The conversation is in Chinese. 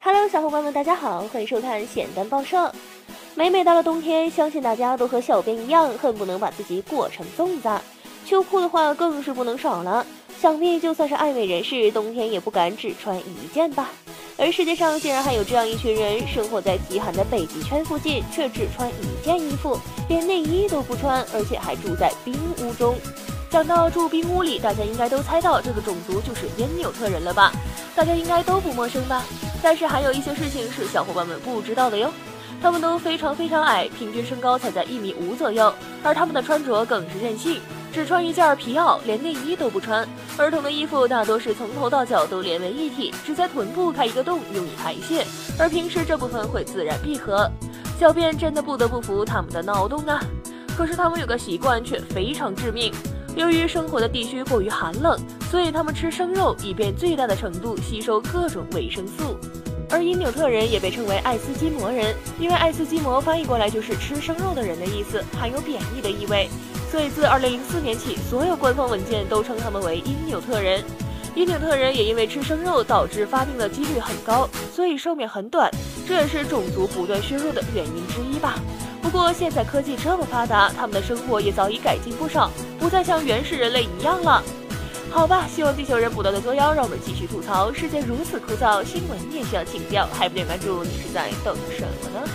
Hello，小伙伴们，大家好，欢迎收看咸蛋报社。每每到了冬天，相信大家都和小编一样，恨不能把自己裹成粽子。秋裤的话更是不能少了，想必就算是爱美人士，冬天也不敢只穿一件吧。而世界上竟然还有这样一群人，生活在极寒的北极圈附近，却只穿一件衣服，连内衣都不穿，而且还住在冰屋中。讲到住冰屋里，大家应该都猜到这个种族就是因纽特人了吧？大家应该都不陌生吧？但是还有一些事情是小伙伴们不知道的哟。他们都非常非常矮，平均身高才在一米五左右，而他们的穿着更是任性，只穿一件皮袄，连内衣都不穿。儿童的衣服大多是从头到脚都连为一体，只在臀部开一个洞用以排泄，而平时这部分会自然闭合。小便真的不得不服他们的脑洞啊！可是他们有个习惯却非常致命。由于生活的地区过于寒冷，所以他们吃生肉，以便最大的程度吸收各种维生素。而因纽特人也被称为爱斯基摩人，因为爱斯基摩翻译过来就是吃生肉的人的意思，含有贬义的意味。所以自2004年起，所有官方文件都称他们为因纽特人。因纽特人也因为吃生肉导致发病的几率很高，所以寿命很短，这也是种族不断削弱的原因之一吧。不过现在科技这么发达，他们的生活也早已改进不少，不再像原始人类一样了。好吧，希望地球人不断的作妖，让我们继续吐槽。世界如此枯燥，新闻也需要情调，还不点关注，你是在等什么呢？